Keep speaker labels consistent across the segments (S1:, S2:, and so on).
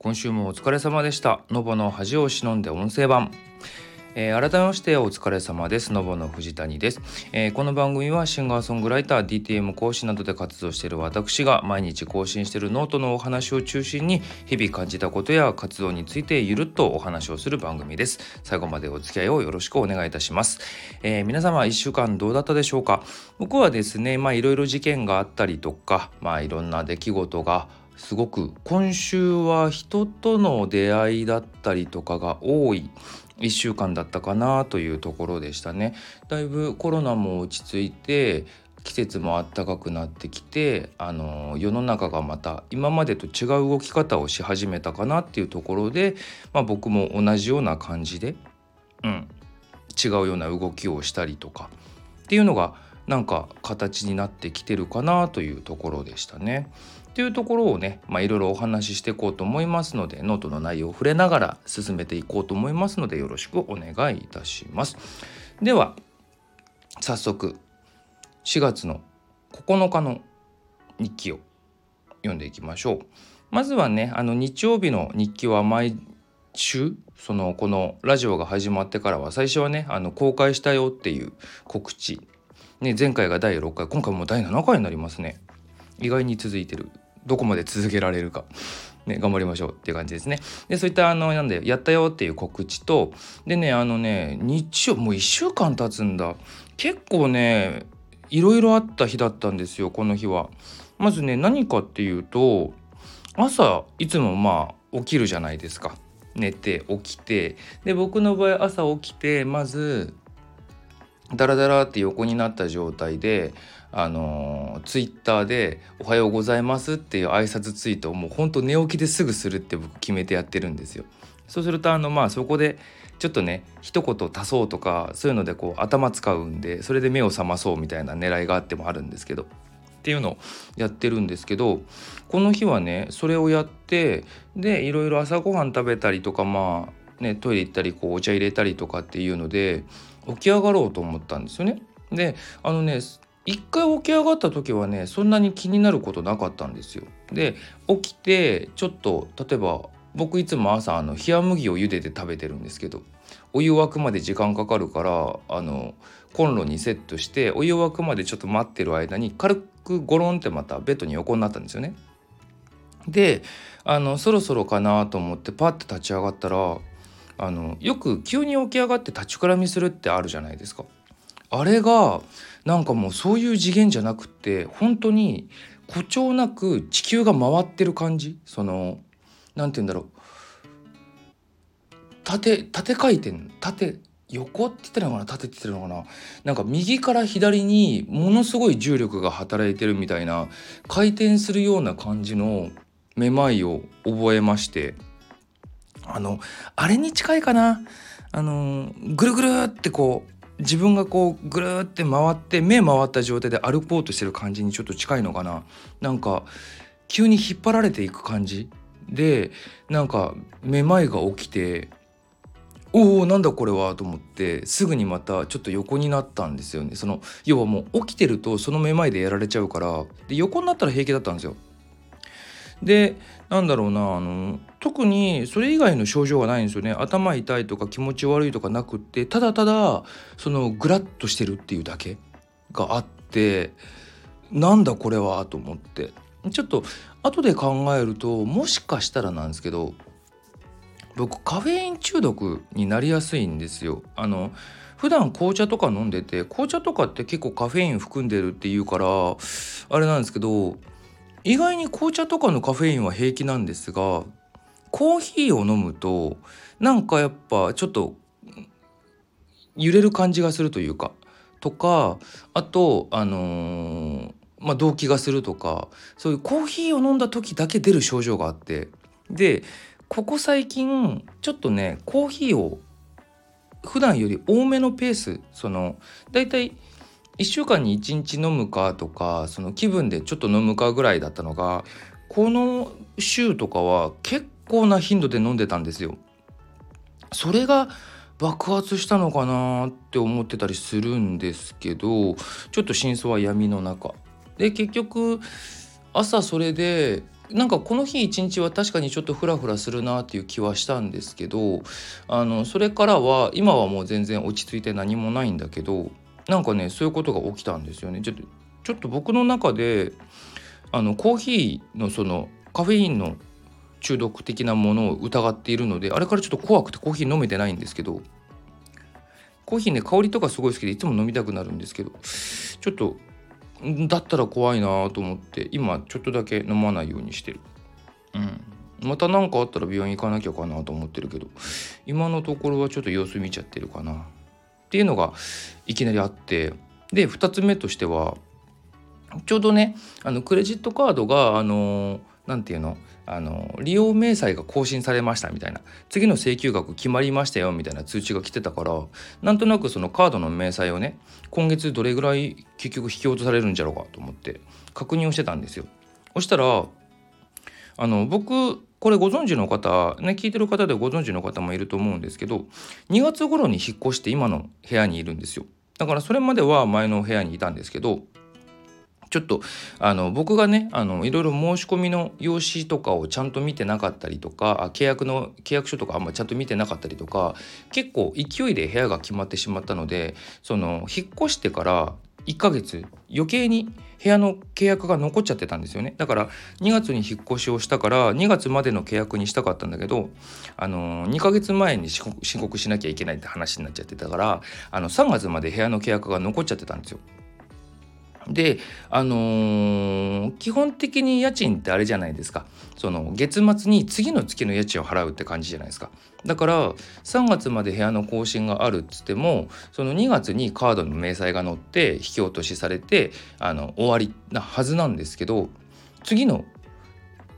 S1: 今週もお疲れ様でしたのぼの恥を忍んで音声版えー、改めましてお疲れ様です。のぼの藤谷です、えー、この番組はシンガーソングライター、DTM 講師などで活動している私が毎日更新しているノートのお話を中心に日々感じたことや活動についてゆるっとお話をする番組です。最後までお付き合いをよろしくお願いいたします。えー、皆様1週間どうだったでしょうか？僕はですね、まあいろいろ事件があったりとか、まあいろんな出来事がすごく今週は人との出会いだったりとかが多い1週間だったかなというところでしたね。だいぶコロナも落ち着いて季節も暖かくなってきてあの世の中がまた今までと違う動き方をし始めたかなっていうところで、まあ、僕も同じような感じで、うん、違うような動きをしたりとかっていうのがなんか形になってきてるかなというところでしたね。っていうところをねいろいろお話ししていこうと思いますのでノートの内容を触れながら進めていこうと思いますのでよろしくお願いいたします。では早速4月の9日の日記を読んでいきましょう。まずはねあの日曜日の日記は毎週そのこのラジオが始まってからは最初はねあの公開したよっていう告知ね、前回が第6回今回も第7回になりますね意外に続いてるどこまで続けられるか、ね、頑張りましょうっていう感じですね。でそういったあのなんでやったよっていう告知とでねあのね日曜もう1週間経つんだ。結構ねいろいろあった日だったんですよこの日は。まずね何かっていうと朝いつもまあ起きるじゃないですか。寝て起きて。で僕の場合朝起きてまずダラダラって横になった状態であのツイッターで「おはようございます」っていう挨拶ツイートをもうほんと寝起きですぐするって僕決めてやってるんですよ。そうするとあのまあそこでちょっとね一言足そうとかそういうのでこう頭使うんでそれで目を覚まそうみたいな狙いがあってもあるんですけどっていうのをやってるんですけどこの日はねそれをやってでいろいろ朝ごはん食べたりとかまあねトイレ行ったりこうお茶入れたりとかっていうので起き上がろうと思ったんですよね。であのね一回起き上がった時はねそんなに気になることなかったんですよ。で起きてちょっと例えば僕いつも朝あの冷麦を茹でて食べてるんですけどお湯沸くまで時間かかるからあのコンロにセットしてお湯沸くまでちょっと待ってる間に軽くゴロンってまたベッドに横になったんですよね。であのそろそろかなと思ってパッて立ち上がったらあのよく急に起き上がって立ちくらみするってあるじゃないですか。あれがなんかもうそういう次元じゃなくって本当に誇張なく地球が回ってる感じ？その何て言うんだろう。縦縦回転縦横って言ってるのかな？縦って言ってるのかな？なんか右から左にものすごい重力が働いてるみたいな回転するような感じのめまいを覚えましてあのあれに近いかな？あのぐるぐるってこう自分がこうぐるって回って目回った状態で歩こうとしてる感じにちょっと近いのかな。なんか急に引っ張られていく感じでなんかめまいが起きておおなんだこれはと思ってすぐにまたちょっと横になったんですよね。その要はもう起きてるとそのめまいでやられちゃうから。で横になったら平気だったんですよ。でなんだろうなあの特にそれ以外の症状がないんですよね頭痛いとか気持ち悪いとかなくってただただそのグラッとしてるっていうだけがあってなんだこれはと思ってちょっと後で考えるともしかしたらなんですけど僕カフェイン中毒になりやすいんですよ。あの普段紅茶とか飲んでて紅茶とかって結構カフェイン含んでるっていうからあれなんですけど意外に紅茶とかのカフェインは平気なんですがコーヒーを飲むとなんかやっぱちょっと揺れる感じがするというかとかあとあのー、まあ動悸がするとかそういうコーヒーを飲んだ時だけ出る症状があってでここ最近ちょっとねコーヒーを普段より多めのペースそのだいたい1週間に1日飲むかとかその気分でちょっと飲むかぐらいだったのがこの週とかは結構な頻度で飲んでたんですよ。それが爆発したのかなって思ってたりするんですけどちょっと真相は闇の中で結局朝それでなんかこの日一日は確かにちょっとフラフラするなっていう気はしたんですけどあのそれからは今はもう全然落ち着いて何もないんだけどなんかねそういうことが起きたんですよね。ちょっとちょっと僕の中であのコーヒーのそのカフェインの中毒的なものを疑っているのであれからちょっと怖くてコーヒー飲めてないんですけどコーヒーね香りとかすごい好きでいつも飲みたくなるんですけどちょっとだったら怖いなと思って今ちょっとだけ飲まないようにしてる。うんまた何かあったら病院行かなきゃかなと思ってるけど今のところはちょっと様子見ちゃってるかなっていうのがいきなりあってで2つ目としてはちょうどねあのクレジットカードがあの何て言うのあの利用明細が更新されましたみたいな次の請求額決まりましたよみたいな通知が来てたからなんとなくそのカードの明細をね今月どれぐらい結局引き落とされるんじゃろうかと思って確認をしてたんですよ。そしたらあの僕これご存知の方ね聞いてる方でご存知の方もいると思うんですけど2月頃に引っ越して今の部屋にいるんですよ。だからそれまでは前の部屋にいたんですけどちょっとあの僕がねあのいろいろ申し込みの用紙とかをちゃんと見てなかったりとか契約の契約書とかあんまちゃんと見てなかったりとか結構勢いで部屋が決まってしまったのでその引っ越してから1ヶ月余計に部屋の契約が残っちゃってたんですよねだから2月に引っ越しをしたから2月までの契約にしたかったんだけどあの2ヶ月前に申告しなきゃいけないって話になっちゃってたからあの3月まで部屋の契約が残っちゃってたんですよ。であのー、基本的に家賃ってあれじゃないですかその月末に次の月の家賃を払うって感じじゃないですかだから3月まで部屋の更新があるっつってもその2月にカードの明細が載って引き落としされてあの終わりなはずなんですけど次の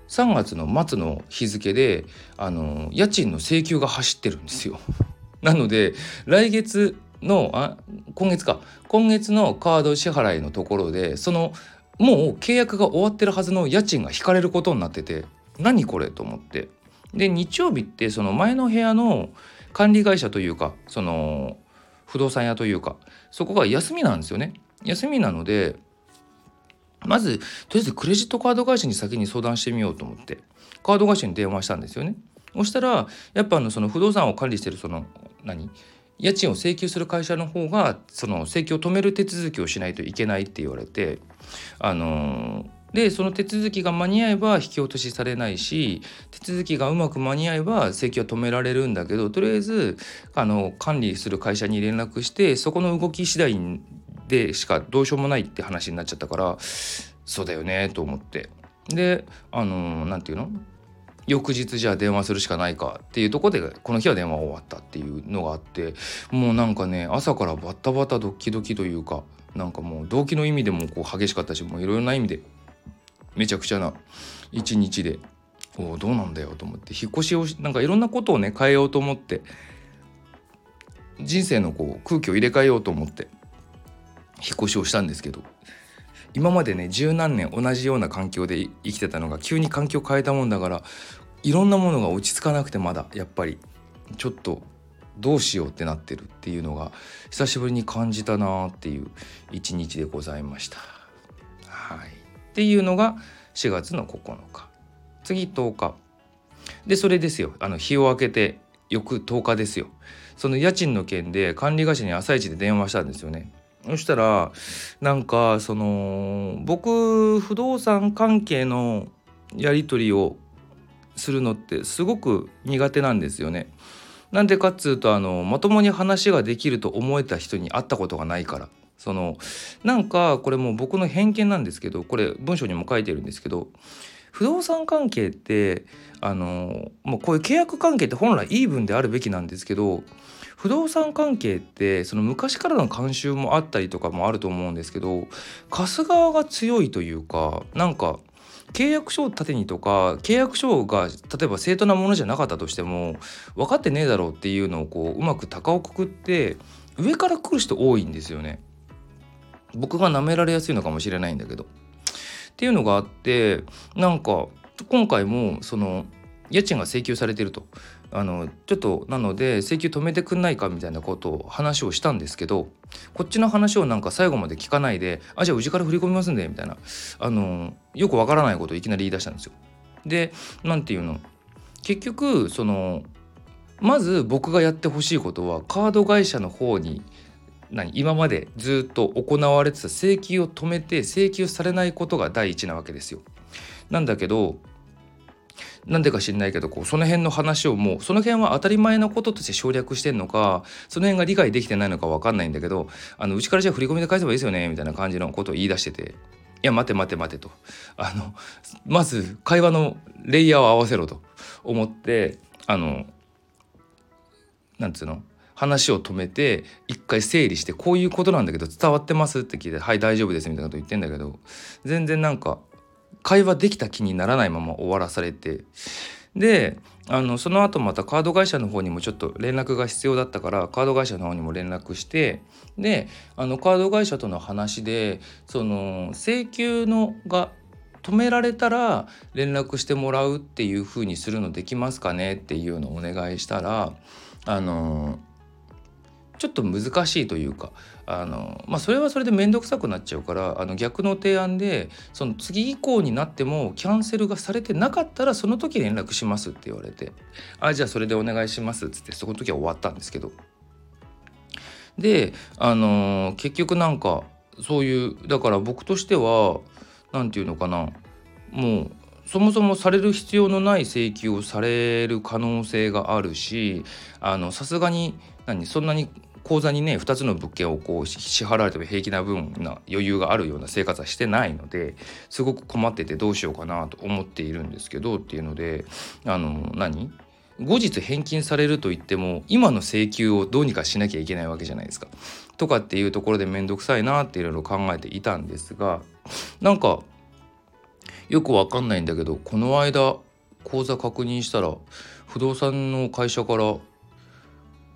S1: 3月の末の日付であの家賃の請求が走ってるんですよ。なので来月のあ今月か。今月のカード支払いのところでそのもう契約が終わってるはずの家賃が引かれることになってて何これと思って。で日曜日ってその前の部屋の管理会社というかその不動産屋というかそこが休みなんですよね。休みなのでまずとりあえずクレジットカード会社に先に相談してみようと思ってカード会社に電話したんですよね。そしたらやっぱあのその不動産を管理してるその何？家賃を請求する会社の方がその請求を止める手続きをしないといけないって言われてあのでその手続きが間に合えば引き落としされないし手続きがうまく間に合えば請求は止められるんだけどとりあえずあの管理する会社に連絡してそこの動き次第でしかどうしようもないって話になっちゃったからそうだよねと思って。であの何て言うの？翌日じゃあ電話するしかないかっていうとこでこの日は電話終わったっていうのがあってもうなんかね朝からバタバタドキドキというかなんかもう動機の意味でもこう激しかったしもういろいろな意味でめちゃくちゃな一日でおどうなんだよと思って引っ越しをなんかいろんなことをね変えようと思って人生のこう空気を入れ替えようと思って引っ越しをしたんですけど今までね十何年同じような環境で生きてたのが急に環境変えたもんだからいろんなものが落ち着かなくてまだやっぱりちょっとどうしようってなってるっていうのが久しぶりに感じたなっていう一日でございました。はい、っていうのが4月の9日。次10日。でそれですよ。あの日を明けて翌10日ですよ。その家賃の件で管理会社に朝一で電話したんですよね。そしたらなんかその僕不動産関係のやり取りをするのってすごく苦手なんですよね。なんでかっつうとあのまともに話ができると思えた人に会ったことがないからそのなんかこれもう僕の偏見なんですけどこれ文章にも書いてるんですけど不動産関係ってあのもうこういう契約関係って本来イーブンであるべきなんですけど不動産関係ってその昔からの慣習もあったりとかもあると思うんですけど貸す側が強いというかなんか契約書を立てにとか契約書が例えば正当なものじゃなかったとしても分かってねえだろうっていうのをこううまく高をくくって上から来る人多いんですよね。僕が舐められやすいのかもしれないんだけど。っていうのがあってなんか今回もその家賃が請求されてるとあのちょっとなので請求止めてくんないかみたいなことを話をしたんですけどこっちの話をなんか最後まで聞かないで「あじゃあうちから振り込みますんで」みたいなあのよくわからないことをいきなり言い出したんですよ。で何て言うの？結局そのまず僕がやってほしいことはカード会社の方に何今までずっと行われてた請求を止めて請求されないことが第一なわけですよ。なんだけどなんでか知んないけどこうその辺の話をもうその辺は当たり前のこととして省略してんのかその辺が理解できてないのか分かんないんだけどあのうちからじゃあ振り込みで返せばいいですよねみたいな感じのことを言い出してていや待て待て待てと。あのまず会話のレイヤーを合わせろと思ってあのなんつうの話を止めて一回整理してこういうことなんだけど伝わってますって聞いて「はい大丈夫です」みたいなこと言ってんだけど全然なんか会話できた気にならないまま終わらされて。であのその後またカード会社の方にもちょっと連絡が必要だったからカード会社の方にも連絡してであのカード会社との話でその請求のが止められたら連絡してもらうっていう風にするのできますかね？っていうのをお願いしたらあのちょっと難しいというかあの、まあ、それはそれで面倒くさくなっちゃうからあの逆の提案でその次以降になってもキャンセルがされてなかったらその時連絡しますって言われて「あじゃあそれでお願いします」っつってそこの時は終わったんですけど。であの結局なんかそういうだから僕としては何て言うのかなもうそもそもされる必要のない請求をされる可能性があるしさすがに何そんなに口座にね2つの物件をこう支払われても平気な分な余裕があるような生活はしてないのですごく困っててどうしようかなと思っているんですけどっていうのであの何？後日返金されると言っても今の請求をどうにかしなきゃいけないわけじゃないですか。とかっていうところで面倒くさいなっていろいろ考えていたんですがなんかよくわかんないんだけどこの間口座確認したら不動産の会社から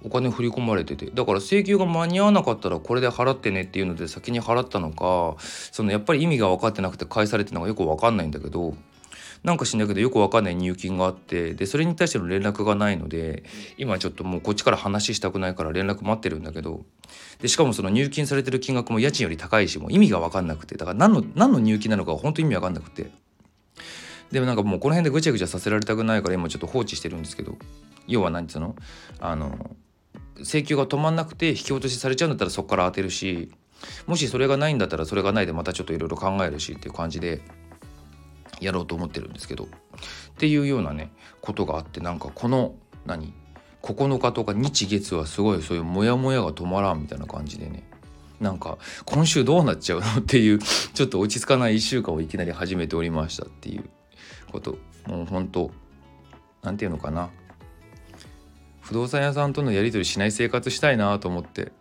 S1: お金振り込まれてて。だから請求が間に合わなかったらこれで払ってねっていうので先に払ったのかそのやっぱり意味が分かってなくて返されてるのがよく分かんないんだけどなんかしんだけどよく分かんない入金があってでそれに対しての連絡がないので今ちょっともうこっちから話したくないから連絡待ってるんだけどでしかもその入金されてる金額も家賃より高いしもう意味が分かんなくて。だから何の何の入金なのか本当意味分かんなくて。でもなんかもうこの辺でぐちゃぐちゃさせられたくないから今ちょっと放置してるんですけど要は何つうの？あの請求が止まんなくて引き落としされちゃうんだったらそこから当てるしもしそれがないんだったらそれがないでまたちょっといろいろ考えるしっていう感じでやろうと思ってるんですけどっていうようなねことがあってなんかこの何？9日とか日月はすごいそういうモヤモヤが止まらんみたいな感じでねなんか今週どうなっちゃうのっていうちょっと落ち着かない1週間をいきなり始めておりましたっていうこと。もう本当なんていうのかな？不動産屋さんとのやり取りしない生活したいなと思って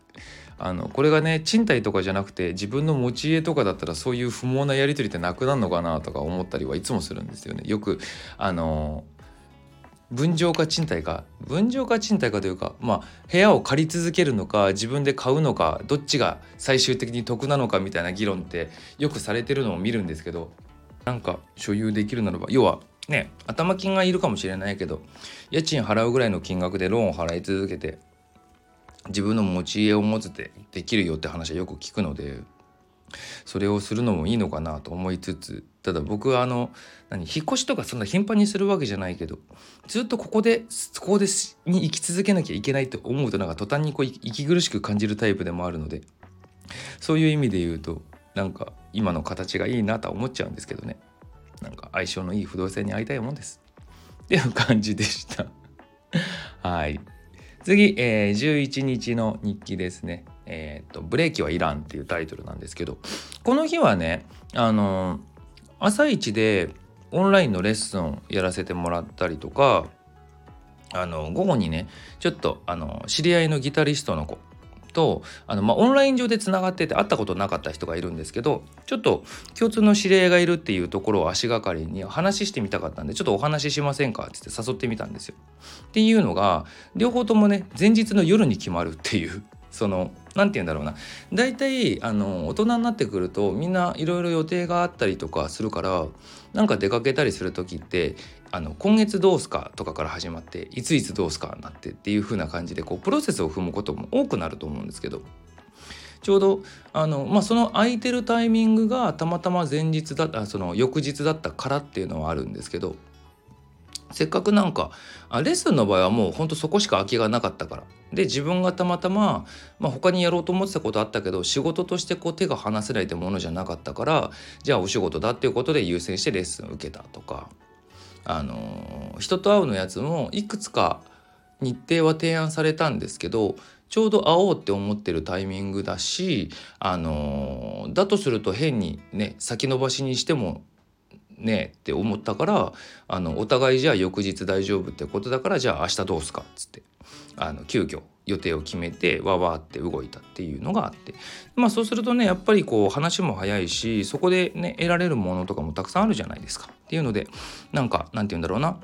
S1: あのこれがね賃貸とかじゃなくて自分の持ち家とかだったらそういう不毛なやり取りってなくなるのかなとか思ったりはいつもするんですよね。よくあの分譲か賃貸か分譲か賃貸かというかまあ部屋を借り続けるのか自分で買うのかどっちが最終的に得なのかみたいな議論ってよくされてるのを見るんですけどなんか所有できるならば要はね頭金がいるかもしれないけど家賃払うぐらいの金額でローンを払い続けて自分の持ち家を持つってできるよって話はよく聞くのでそれをするのもいいのかなと思いつつただ僕はあの何引っ越しとかそんな頻繁にするわけじゃないけどずっとここでここでに生き続けなきゃいけないと思うとなんか途端にこう息苦しく感じるタイプでもあるのでそういう意味で言うとなんか今の形がいいなとは思っちゃうんですけどね。なんか相性のいい不動産に会いたいもんです。っていう感じでした。はい。次、えー、11日の日記ですね。えっ、と「ブレーキはいらん」っていうタイトルなんですけどこの日はねあの朝一でオンラインのレッスンやらせてもらったりとかあの午後にねちょっとあの知り合いのギタリストの子とあの、まあ、オンライン上でつながってて会ったことなかった人がいるんですけどちょっと共通の知り合いがいるっていうところを足がかりに話してみたかったんでちょっとお話ししませんかってって誘ってみたんですよ。っていうのが両方ともね前日の夜に決まるっていう その何て言うんだろうな大体あの大人になってくるとみんないろいろ予定があったりとかするからなんか出かけたりする時ってあの今月どうすかとかから始まっていついつどうすかなってっていう風な感じでこうプロセスを踏むことも多くなると思うんですけどちょうどあの、まあ、その空いてるタイミングがたまたま前日だったその翌日だったからっていうのはあるんですけどせっかくなんかあレッスンの場合はもうほんとそこしか空きがなかったから。で自分がたまたま、まあ、他にやろうと思ってたことあったけど仕事としてこう手が離せないってものじゃなかったからじゃあお仕事だっていうことで優先してレッスン受けたとか。あの人と会うのやつもいくつか日程は提案されたんですけどちょうど会おうって思ってるタイミングだしあのだとすると変にね先延ばしにしてもねって思ったからあのお互いじゃあ翌日大丈夫ってことだからじゃあ明日どうすかっつって。あの急遽予定を決めてわわって動いたっていうのがあって。まあそうするとねやっぱりこう話も早いしそこでね得られるものとかもたくさんあるじゃないですか。っていうのでなんかなんて言うんだろうな。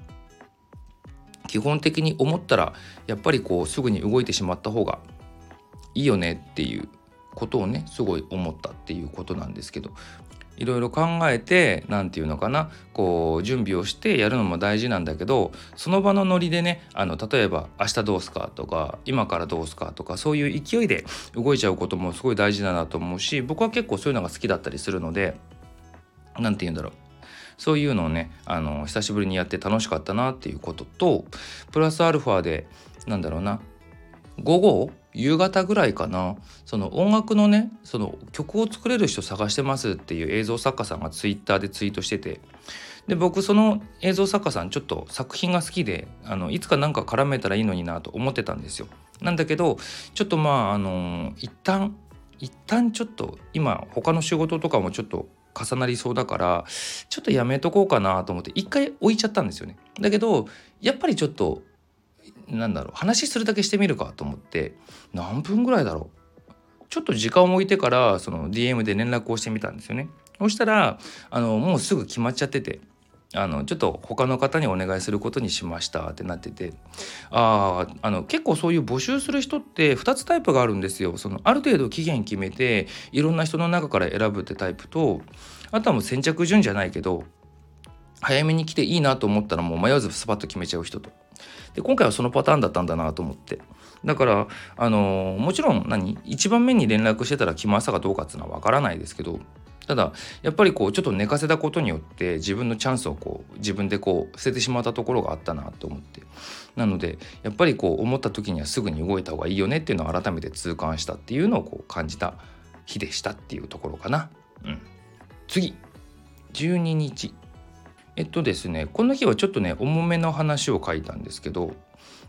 S1: 基本的に思ったらやっぱりこうすぐに動いてしまった方がいいよねっていうことをねすごい思ったっていうことなんですけど。いろいろ考えて何て言うのかなこう準備をしてやるのも大事なんだけどその場のノリでねあの例えば「明日どうすか?」とか「今からどうすか?」とかそういう勢いで動いちゃうこともすごい大事だなと思うし僕は結構そういうのが好きだったりするので何て言うんだろうそういうのをねあの久しぶりにやって楽しかったなっていうこととプラスアルファでなんだろうな午後夕方ぐらいかなその音楽のねその曲を作れる人探してますっていう映像作家さんがツイッターでツイートしててで僕その映像作家さんちょっと作品が好きであのいつかなんか絡めたらいいのになと思ってたんですよ。なんだけどちょっとまああの一旦一旦ちょっと今他の仕事とかもちょっと重なりそうだからちょっとやめとこうかなと思って一回置いちゃったんですよね。だけどやっぱりちょっとなんだろう話するだけしてみるかと思って何分ぐらいだろうちょっと時間を置いてからその DM で連絡をしてみたんですよね。そしたらあのもうすぐ決まっちゃっててあのちょっと他の方にお願いすることにしましたってなっててああの結構そういう募集する人って2つタイプがあるんですよ。そのある程度期限決めていろんな人の中から選ぶってタイプとあとはもう先着順じゃないけど早めに来ていいなと思ったらもう迷わずスパッと決めちゃう人と。で今回はそのパターンだったんだなと思って。だからあのもちろん何一番目に連絡してたら来ましたかどうかっていうのは分からないですけどただやっぱりこうちょっと寝かせたことによって自分のチャンスをこう自分でこう捨ててしまったところがあったなと思って。なのでやっぱりこう思った時にはすぐに動いた方がいいよねっていうのを改めて痛感したっていうのをこう感じた日でしたっていうところかな。うん、次。12日。えっとですねこの日はちょっとね重めの話を書いたんですけど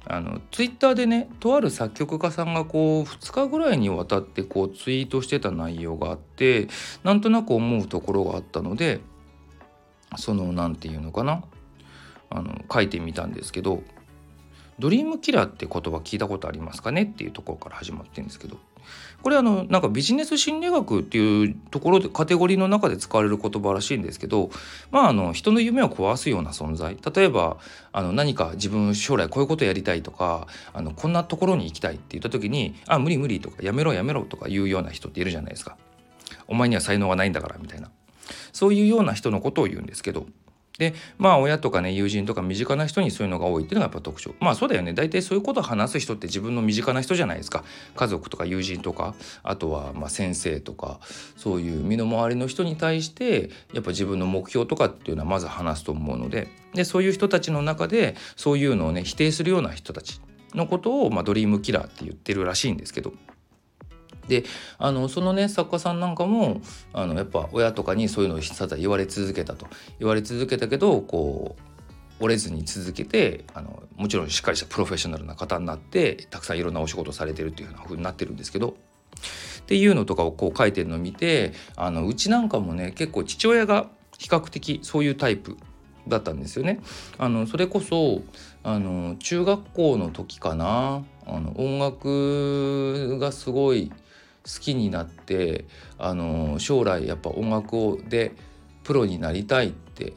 S1: あのツイッターでねとある作曲家さんがこう2日ぐらいにわたってこうツイートしてた内容があってなんとなく思うところがあったのでその何て言うのかなあの書いてみたんですけど「ドリームキラー」って言葉聞いたことありますかね？っていうところから始まってるんですけどこれあのなんかビジネス心理学っていうところでカテゴリーの中で使われる言葉らしいんですけどまああの人の夢を壊すような存在例えばあの何か自分将来こういうことやりたいとかあのこんなところに行きたいって言った時に「あ無理無理」とか「やめろやめろ」とか言うような人っているじゃないですか。お前には才能がないんだからみたいなそういうような人のことを言うんですけどでまあ親とかね友人とか身近な人にそういうのが多いっていうのがやっぱ特徴。まあそうだよね。大体そういうことを話す人って自分の身近な人じゃないですか。家族とか友人とかあとはま先生とかそういう身の回りの人に対してやっぱ自分の目標とかっていうのはまず話すと思うので。でそういう人たちの中でそういうのをね否定するような人たちのことを、まあ、ドリームキラーって言ってるらしいんですけど。であのそのね作家さんなんかもあのやっぱ親とかにそういうのをさざ言われ続けたと。言われ続けたけどこう折れずに続けてあのもちろんしっかりしたプロフェッショナルな方になってたくさんいろんなお仕事されてるっていうふうになってるんですけど。っていうのとかをこう書いてるのを見てあのうちなんかもね結構父親が比較的そういうタイプだったんですよね。あのそれこそあの中学校の時かな。あの音楽がすごい好きになってあの将来やっぱ音楽をでプロになりたいって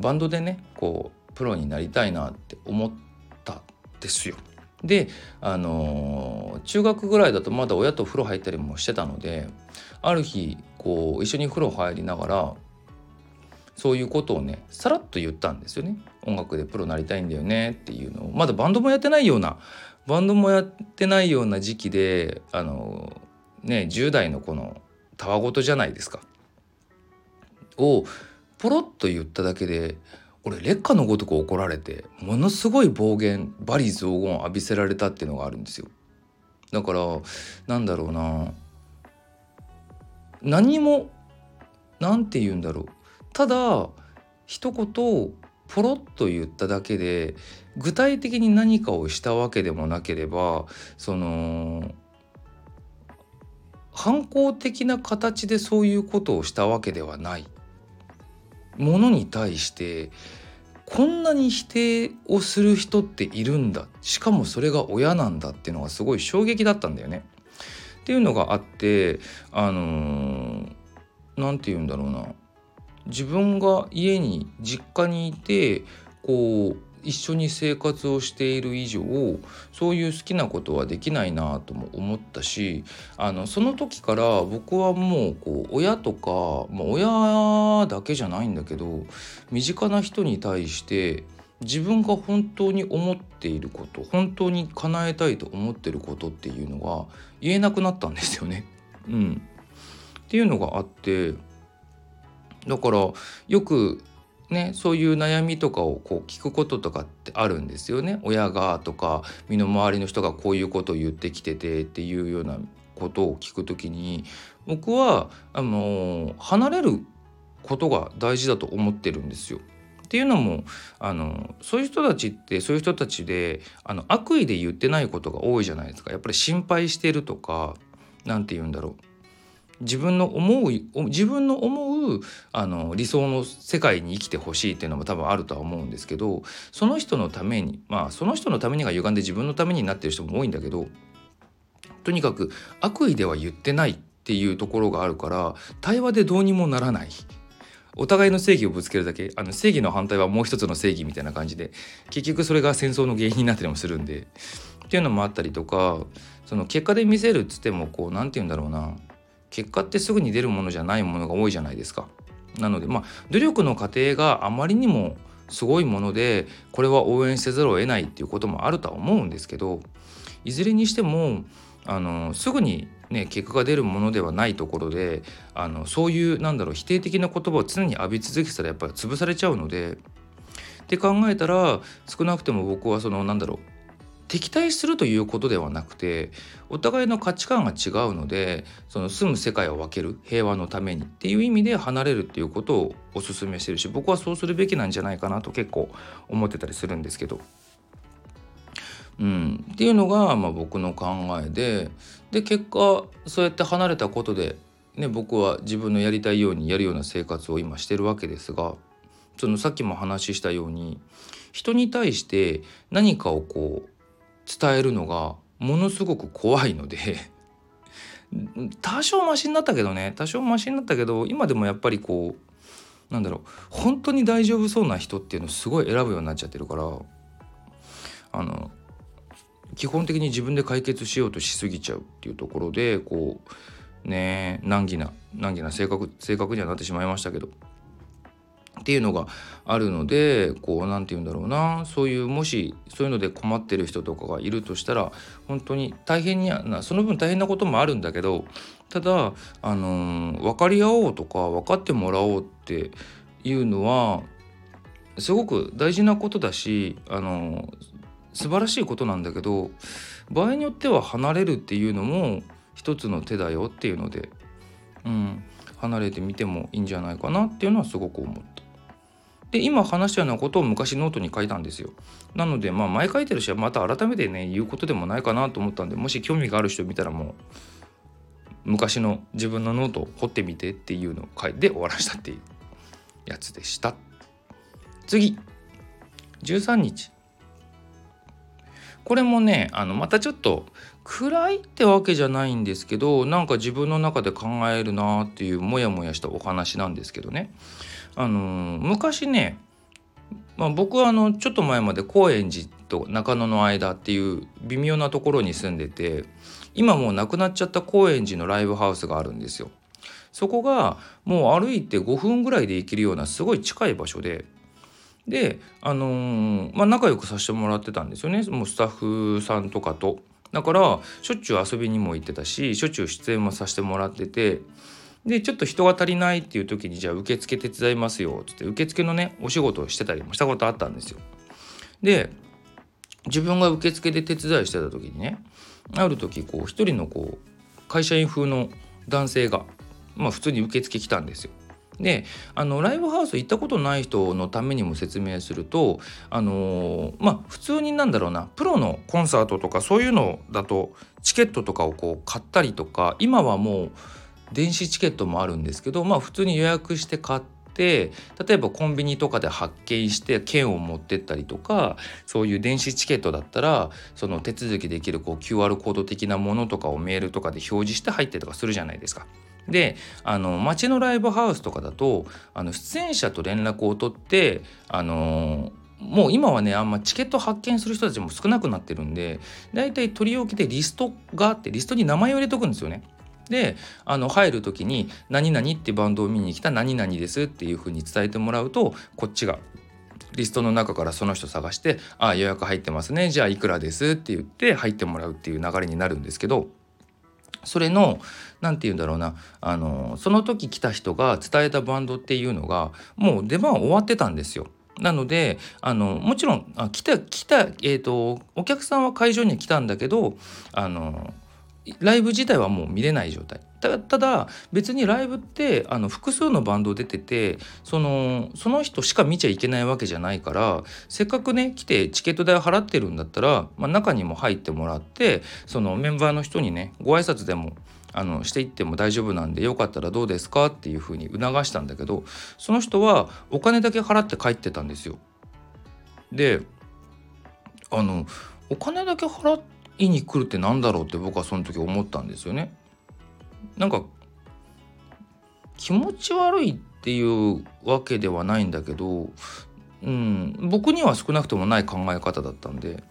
S1: バンドでねこうプロになりたいなって思ったんですよ。であの中学ぐらいだとまだ親と風呂入ったりもしてたのである日こう一緒に風呂入りながらそういうことをねさらっと言ったんですよね音楽でプロなりたいんだよねっていうのをまだバンドもやってないようなバンドもやってないような時期であのね10代のこのたわごとじゃないですか。をポロッと言っただけでこれ劣化のごとく怒られてものすごい暴言罵詈雑言浴びせられたっていうのがあるんですよ。だからなんだろうな。何も何て言うんだろう。ただ一言ポロッと言っただけで具体的に何かをしたわけでもなければその反抗的な形でそういうことをしたわけではない。ものに対してこんなに否定をする人っているんだ。しかもそれが親なんだっていうのがすごい衝撃だったんだよね。っていうのがあってあの何、て言うんだろうな。自分が家に実家にいてこう一緒に生活をしている以上そういう好きなことはできないなとも思ったしあのその時から僕はもうこう親とか、まあ、親だけじゃないんだけど身近な人に対して自分が本当に思っていること本当に叶えたいと思ってることっていうのが言えなくなったんですよね。うん、っていうのがあってだからよくね、そういう悩みとかをこう聞くこととかってあるんですよね。親がとか身の回りの人がこういうことを言ってきててっていうようなことを聞くときに僕はあの離れることが大事だと思ってるんですよ。っていうのもあのそういう人たちってそういう人たちであの悪意で言ってないことが多いじゃないですか。やっぱり心配してるとか何て言うんだろう自分の思う自分の思うあの理想の世界に生きてほしいっていうのも多分あるとは思うんですけどその人のためにまあその人のためにが歪んで自分のためになってる人も多いんだけどとにかく悪意では言ってないっていうところがあるから対話でどうにもならない。お互いの正義をぶつけるだけ。あの正義の反対はもう一つの正義みたいな感じで結局それが戦争の原因になったりもするんで。っていうのもあったりとかその結果で見せるっつってもこう何て言うんだろうな。結果ってすぐに出るものじゃないものが多いじゃないですか。なのでまあ努力の過程があまりにもすごいものでこれは応援せざるを得ないっていうこともあるとは思うんですけどいずれにしてもあのすぐにね結果が出るものではないところであのそういうなんだろう否定的な言葉を常に浴び続けたらやっぱり潰されちゃうのでって考えたら少なくても僕はそのなんだろう敵対するということではなくてお互いの価値観が違うのでその住む世界を分ける平和のためにっていう意味で離れるっていうことをお勧めしてるし僕はそうするべきなんじゃないかなと結構思ってたりするんですけど。うん、っていうのが、まあ、僕の考えでで結果そうやって離れたことで、ね、僕は自分のやりたいようにやるような生活を今してるわけですがそのさっきも話したように人に対して何かをこう伝えるのがものすごく怖いので多少マシになったけどね多少マシになったけど今でもやっぱりこうなんだろう本当に大丈夫そうな人っていうのをすごい選ぶようになっちゃってるからあの基本的に自分で解決しようとしすぎちゃうっていうところでこうね難儀な難儀な性格性格にはなってしまいましたけどっていうのがあるのでこう何て言うんだろうなそういうもしそういうので困ってる人とかがいるとしたら本当に大変になその分大変なこともあるんだけどただあのー、分かり合おうとか分かってもらおうっていうのはすごく大事なことだしあのー、素晴らしいことなんだけど場合によっては離れるっていうのも一つの手だよっていうので、うん、離れてみてもいいんじゃないかなっていうのはすごく思った。で今話したようなことを昔ノートに書いたんですよ。なのでまあ前書いてるしまた改めてね言うことでもないかなと思ったんでもし興味がある人見たらもう昔の自分のノートを掘ってみてっていうのを書いて終わらしたっていうやつでした。次13日これもねあのまたちょっと暗いってわけじゃないんですけどなんか自分の中で考えるなっていうモヤモヤしたお話なんですけどねあの昔ね、まあ、僕はあのちょっと前まで高円寺と中野の間っていう微妙なところに住んでて今もうなくなっちゃった高円寺のライブハウスがあるんですよ。そこがもう歩いて5分ぐらいで行けるようなすごい近い場所でであのー、まあ仲良くさせてもらってたんですよねもうスタッフさんとかと。だからしょっちゅう遊びにも行ってたししょっちゅう出演もさせてもらっててでちょっと人が足りないっていう時にじゃあ受付手伝いますよっつって受付のねお仕事をしてたりもしたことあったんですよ。で自分が受付で手伝いしてた時にねある時こう一人のこう会社員風の男性がまあ普通に受付来たんですよ。であのライブハウス行ったことない人のためにも説明するとあのー、まあ普通になんだろうなプロのコンサートとかそういうのだとチケットとかをこう買ったりとか今はもう電子チケットもあるんですけどまあ普通に予約して買って例えばコンビニとかで発見して券を持ってったりとかそういう電子チケットだったらその手続きできるこう QR コード的なものとかをメールとかで表示して入ってとかするじゃないですか。であの街のライブハウスとかだとあの出演者と連絡を取ってあのもう今はねあんまチケット発見する人たちも少なくなってるんでだいたい取り置きでリストがあってリストに名前を入れとくんですよね。であの入る時に「何々」ってバンドを見に来た「何々です」っていうふうに伝えてもらうとこっちがリストの中からその人探して「ああ予約入ってますねじゃあいくらです」って言って入ってもらうっていう流れになるんですけどそれの何て言うんだろうなあのその時来た人が伝えたバンドっていうのがもう出番終わってたんですよ。なのであのもちろんあ来た来た、えーとお客さんは会場に来たんだけどあのライブ自体はもう見れない状態ただ別にライブってあの複数のバンド出ててそのその人しか見ちゃいけないわけじゃないからせっかくね来てチケット代を払ってるんだったら、まあ、中にも入ってもらってそのメンバーの人にねご挨拶でもあのしていっても大丈夫なんでよかったらどうですかっていうふうに促したんだけどその人はお金だけ払って帰ってたんですよ。であのお金だけ払って意に来るって何だろうって僕はその時思ったんですよね。なんか気持ち悪いっていうわけではないんだけど、うん、僕には少なくともない考え方だったんで。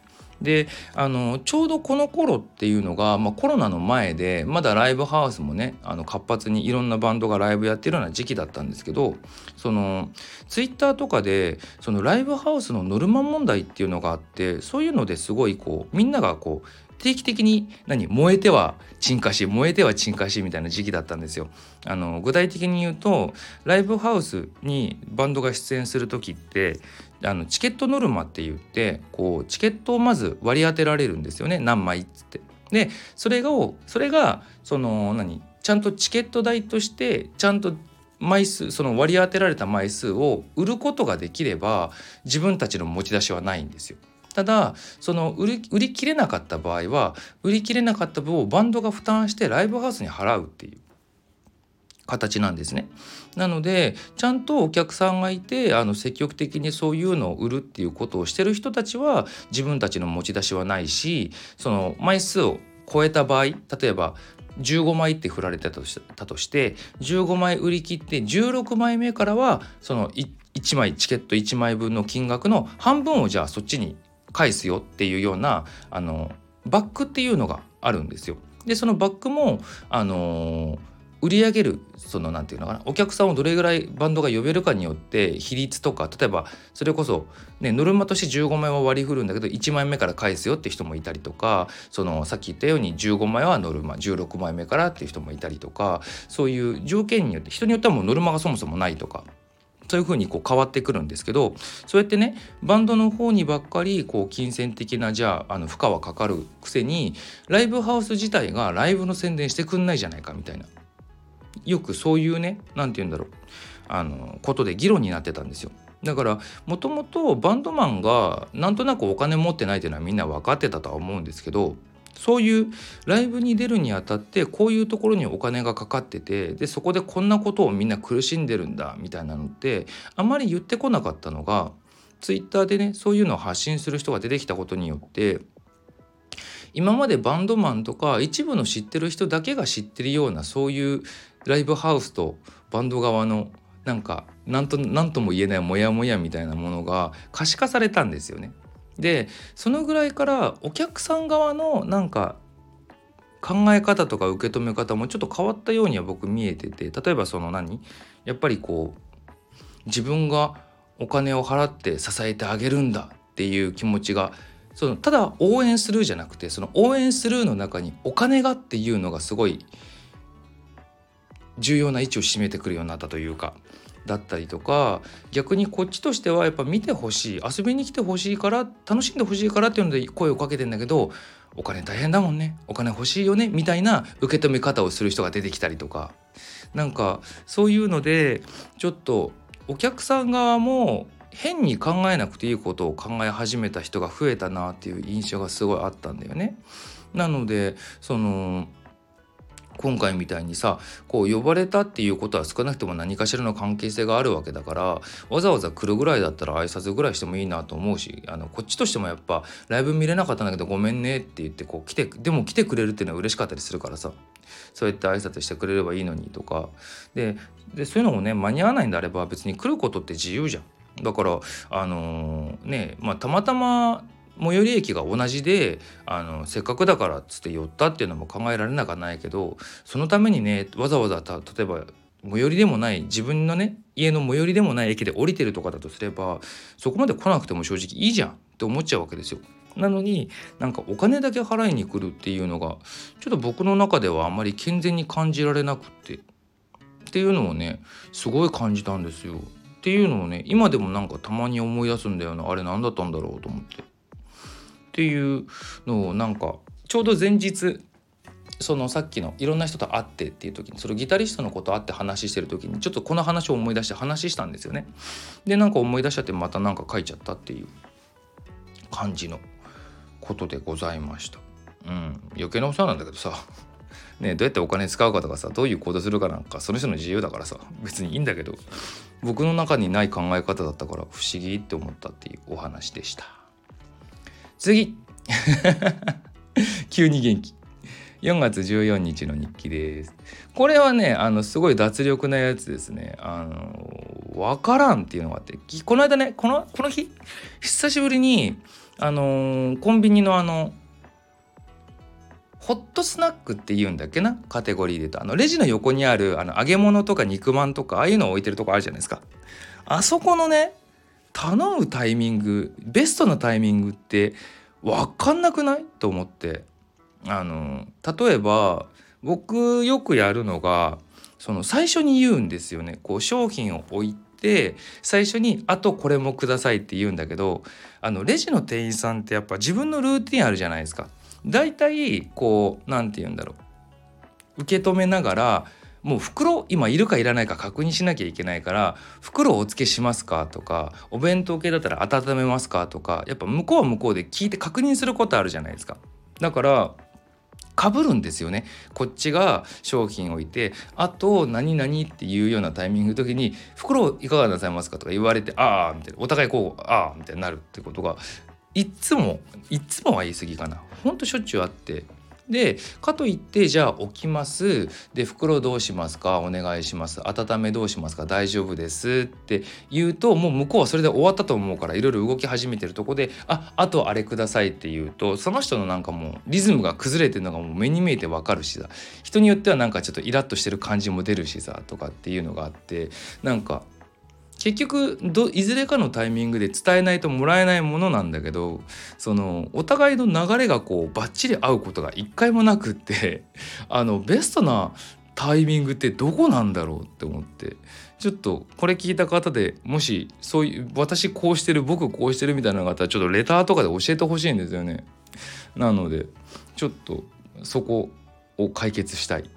S1: であのちょうどこの頃っていうのが、まあ、コロナの前でまだライブハウスもねあの活発にいろんなバンドがライブやってるような時期だったんですけどそのツイッターとかでそのライブハウスのノルマ問題っていうのがあってそういうのですごいこうみんながこう定期的に何燃えては沈下し燃えては沈下しみたいな時期だったんですよ。あの具体的に言うとライブハウスにバンドが出演する時ってあのチケットノルマって言ってこうチケットをまず割り当てられるんですよね何枚っつって。でそれがそれがその何？ちゃんとチケット代としてちゃんと枚数その割り当てられた枚数を売ることができれば自分たちの持ち出しはないんですよ。ただその売り売り切れなかった場合は売り切れなかった分をバンドが負担してライブハウスに払うっていう形なんですね。なのでちゃんとお客さんがいてあの積極的にそういうのを売るっていうことをしてる人たちは自分たちの持ち出しはないしその枚数を超えた場合例えば15枚って振られてたとして15枚売り切って16枚目からはその1枚チケット1枚分の金額の半分をじゃあそっちに返すよっていうようなあのバックっていうのがあるんですよ。でそのバックもあの売り上げるその何て言うのかな。お客さんをどれぐらいバンドが呼べるかによって比率とか例えばそれこそねノルマとして15枚は割り振るんだけど1枚目から返すよって人もいたりとかそのさっき言ったように15枚はノルマ16枚目からっていう人もいたりとかそういう条件によって人によってはもうノルマがそもそもないとかそういうふうにこう変わってくるんですけどそうやってねバンドの方にばっかりこう金銭的なじゃああの負荷はかかるくせにライブハウス自体がライブの宣伝してくんないじゃないかみたいな。よくそういうね何て言うんだろうあのことで議論になってたんですよ。だからもともとバンドマンがなんとなくお金持ってないっていうのはみんな分かってたとは思うんですけどそういうライブに出るにあたってこういうところにお金がかかっててでそこでこんなことをみんな苦しんでるんだみたいなのってあまり言ってこなかったのがツイッターでねそういうのを発信する人が出てきたことによって今までバンドマンとか一部の知ってる人だけが知ってるようなそういうライブハウスとバンド側のなんか何ととも言えないモヤモヤみたいなものが可視化されたんですよね。でそのぐらいからお客さん側のなんか考え方とか受け止め方もちょっと変わったようには僕見えてて例えばその何？やっぱりこう自分がお金を払って支えてあげるんだっていう気持ちがそのただ応援するじゃなくてその応援するの中にお金がっていうのがすごい重要な位置を占めてくるようになったというかだったりとか逆にこっちとしてはやっぱ見てほしい遊びに来てほしいから楽しんでほしいからっていうので声をかけてんだけどお金大変だもんねお金欲しいよねみたいな受け止め方をする人が出てきたりとかなんかそういうのでちょっとお客さん側も変に考えなくていいことを考え始めた人が増えたなっていう印象がすごいあったんだよね。なのでその今回みたいにさこう呼ばれたっていうことは少なくとも何かしらの関係性があるわけだからわざわざ来るぐらいだったら挨拶ぐらいしてもいいなと思うしあのこっちとしてもやっぱライブ見れなかったんだけどごめんねって言ってこう来てでも来てくれるっていうのは嬉しかったりするからさそうやって挨拶してくれればいいのにとかででそういうのもね間に合わないんであれば別に来ることって自由じゃん。だからあのー、ねまあたまたま最寄り駅が同じであのせっかくだからっつって寄ったっていうのも考えられなくはないけどそのためにねわざわざた例えば最寄りでもない自分のね家の最寄りでもない駅で降りてるとかだとすればそこまで来なくても正直いいじゃんって思っちゃうわけですよ。なのになんかお金だけ払いに来るっていうのがちょっと僕の中ではあんまり健全に感じられなくってっていうのをねすごい感じたんですよ。っていうのをね今でもなんかたまに思い出すんだよなあれ何だったんだろうと思って。っていうのをなんかちょうど前日そのさっきのいろんな人と会ってっていう時にそのギタリストのこと会って話してる時にちょっとこの話を思い出して話したんですよね。でなんか思い出しちゃってまた何か書いちゃったっていう感じのことでございました。うん、余計なお世話なんだけどさ ね、どうやってお金使うかとかさどういう行動するかなんかその人の自由だからさ別にいいんだけど僕の中にない考え方だったから不思議って思ったっていうお話でした。次。急に元気。4月14日の日記です。これはねあのすごい脱力なやつですね。あの分からんっていうのがあって。この間ねこのこの日？久しぶりにあのコンビニのあのホットスナックって言うんだっけな？カテゴリーで言うと。あのレジの横にあるあの揚げ物とか肉まんとかああいうのを置いてるとこあるじゃないですか。あそこのね頼むタイミングベストなタイミングって分かんなくない？と思って。あの例えば僕よくやるのがその最初に言うんですよね。こう商品を置いて最初に「あとこれもください」って言うんだけどあのレジの店員さんってやっぱ自分のルーティンあるじゃないですか。だいたいこう何て言うんだろう。受け止めながらもう袋今いるかいらないか確認しなきゃいけないから袋をお付けしますかとかお弁当系だったら温めますかとかやっぱ向こうは向こうで聞いて確認することあるじゃないですか。だからかぶるんですよねこっちが商品を置いてあと何々っていうようなタイミングの時に「袋いかがなさいますか?」とか言われて「ああ」みたいなお互いこう「ああ」みたいになるってことがいっつもいっつもは言い過ぎかなほんとしょっちゅうあってでかといってじゃあ置きます。で袋どうしますか？お願いします。温めどうしますか？大丈夫ですって言うともう向こうはそれで終わったと思うからいろいろ動き始めてるとこでああとあれくださいって言うとその人のなんかもうリズムが崩れてるのがもう目に見えてわかるしさ。人によってはなんかちょっとイラッとしてる感じも出るしさとかっていうのがあってなんか結局いずれかのタイミングで伝えないともらえないものなんだけどそのお互いの流れがこうバッチリ合うことが一回もなくって あのベストなタイミングってどこなんだろうって思ってちょっとこれ聞いた方でもしそういう私こうしてる僕こうしてるみたいなのがあったらちょっとレターとかで教えてほしいんですよね。なのでちょっとそこを解決したい。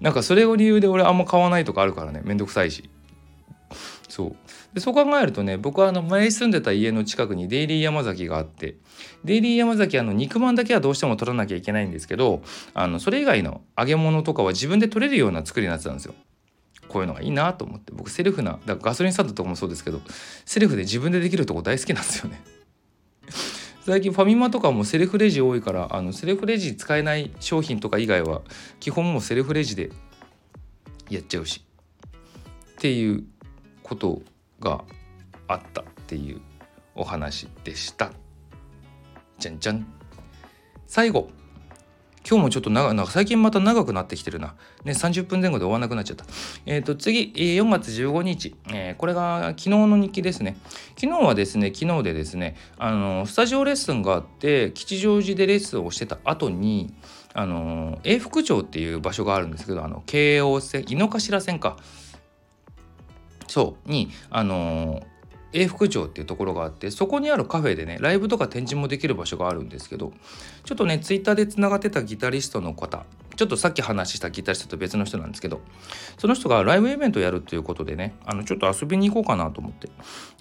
S1: なんかそれを理由で俺あんま買わないとかあるからねめんどくさいし。そうでそう考えるとね僕はあの前住んでた家の近くにデイリー山崎があってデイリー山崎あの肉まんだけはどうしても取らなきゃいけないんですけどあのそれ以外の揚げ物とかは自分で取れるような作りになってたんですよ。こういうのがいいなと思って僕セルフなだからガソリンスタンドとかもそうですけどセルフで自分でできるとこ大好きなんですよね。最近ファミマとかもセルフレジ多いからあのセルフレジ使えない商品とか以外は基本もうセルフレジでやっちゃうしっていうことがあったっていうお話でした。じゃんじゃん。最後今日もちょっと長なんか最近また長くなってきてるな。ね、30分前後で終わらなくなっちゃった。えっ、ー、と、次、4月15日、えー、これが昨日の日記ですね。昨日はですね、昨日でですね、あの、スタジオレッスンがあって、吉祥寺でレッスンをしてた後に、あの、永福町っていう場所があるんですけど、あの、京王線、井の頭線か。そう、に、あの、永福町っていうところがあってそこにあるカフェでねライブとか展示もできる場所があるんですけどちょっとねツイッターでつながってたギタリストの方ちょっとさっき話したギタリストと別の人なんですけどその人がライブイベントやるっていうことでねあのちょっと遊びに行こうかなと思って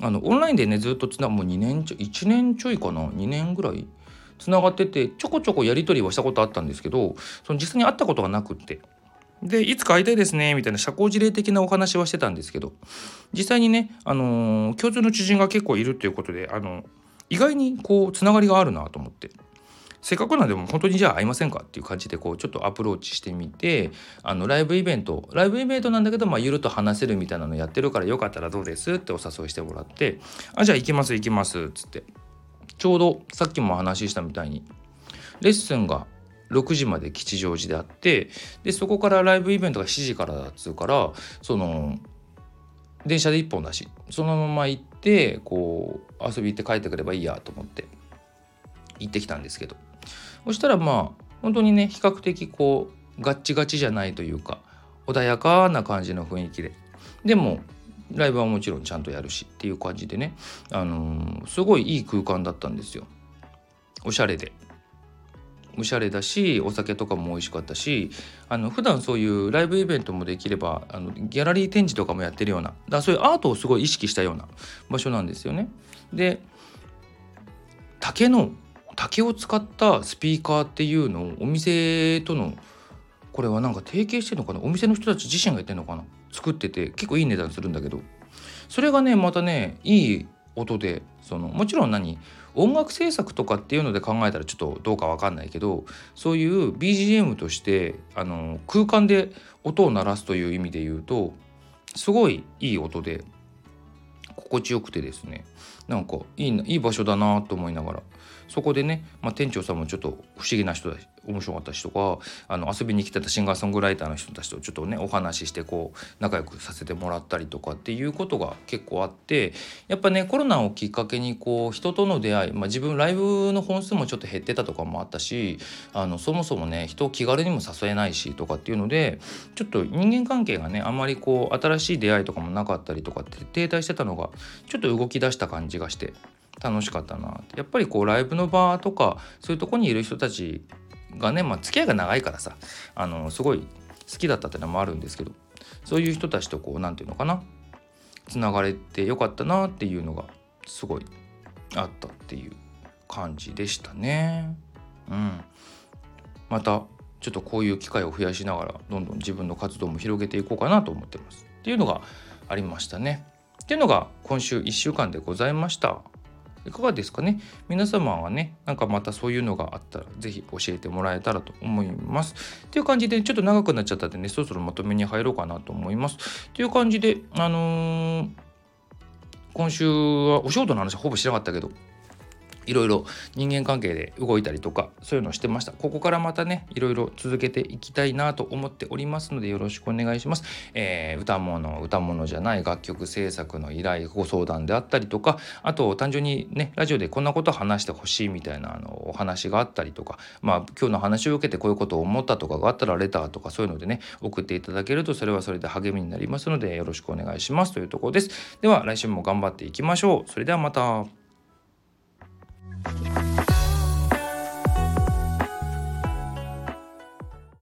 S1: あのオンラインでねずっとつなもう2年ちょ1年ちょいかな2年ぐらいつながっててちょこちょこやり取りはしたことあったんですけどその実際に会ったことがなくって。でいつか会いたいですねみたいな社交辞令的なお話はしてたんですけど実際にね、あのー、共通の知人が結構いるっていうことで、あの意外にこうつながりがあるなと思って。せっかくなんでも本当にじゃあ会いませんかっていう感じでこうちょっとアプローチしてみてあのライブイベントライブイベントなんだけど、まあ、ゆると話せるみたいなのやってるからよかったらどうですってお誘いしてもらってあじゃあ行きます行きますっつって。ちょうどさっきも話したみたいにレッスンが6時まで吉祥寺であってでそこからライブイベントが7時からだっつうからその電車で1本だしそのまま行ってこう遊び行って帰ってくればいいやと思って行ってきたんですけど。そしたらまあ本当にね比較的こうガッチガチじゃないというか穏やかな感じの雰囲気で。でもライブはもちろんちゃんとやるしっていう感じでね、あのー、すごいいい空間だったんですよ。おしゃれで。おしゃれだしお酒とかも美味しかったしあの普段そういうライブイベントもできればあのギャラリー展示とかもやってるようなだそういうアートをすごい意識したような場所なんですよね。で竹の竹を使ったスピーカーっていうのをお店とのこれはなんか提携してるのかな？お店の人たち自身がやってるのかな？作ってて結構いい値段するんだけど。それがねまたねいい音でそのもちろん何？音楽制作とかっていうので考えたらちょっとどうか分かんないけどそういう BGM としてあの空間で音を鳴らすという意味で言うとすごいいい音で心地よくてですね。なんかいいいい場所だなと思いながら。そこでね、まあ、店長さんもちょっと不思議な人だし面白かった人があの遊びに来てたシンガーソングライターの人たちとちょっとねお話ししてこう仲良くさせてもらったりとかっていうことが結構あってやっぱねコロナをきっかけにこう人との出会い、まあ、自分ライブの本数もちょっと減ってたとかもあったしあのそもそもね人を気軽にも誘えないしとかっていうのでちょっと人間関係がねあまりこう新しい出会いとかもなかったりとかって停滞してたのがちょっと動き出した感じがして。楽しかったなやっぱりこうライブの場とかそういうとこにいる人たちがね、まあ、付き合いが長いからさあのすごい好きだったってのもあるんですけどそういう人たちとこう何て言うのかなつながれてよかったなっていうのがすごいあったっていう感じでしたね。うん、またちょっとこういう機会を増やしながらどんどん自分の活動も広げていこうかなと思ってますっていうのがありましたね。っていうのが今週1週間でございました。いかがですかね？皆様はねなんかまたそういうのがあったらぜひ教えてもらえたらと思います。っていう感じでちょっと長くなっちゃったんでねそろそろまとめに入ろうかなと思います。っていう感じであのー、今週はお仕事の話ほぼしなかったけどいろいろ人間関係で動いたりとかそういうのをしてました。ここからまたねいろいろ続けていきたいなと思っておりますのでよろしくお願いします、えー、歌物歌物じゃない楽曲制作の依頼ご相談であったりとかあと単純にねラジオでこんなこと話してほしいみたいなあのお話があったりとかまあ今日の話を受けてこういうことを思ったとかがあったらレターとかそういうのでね送っていただけるとそれはそれで励みになりますのでよろしくお願いしますというところです。では来週も頑張っていきましょう。それではまた。Thank you.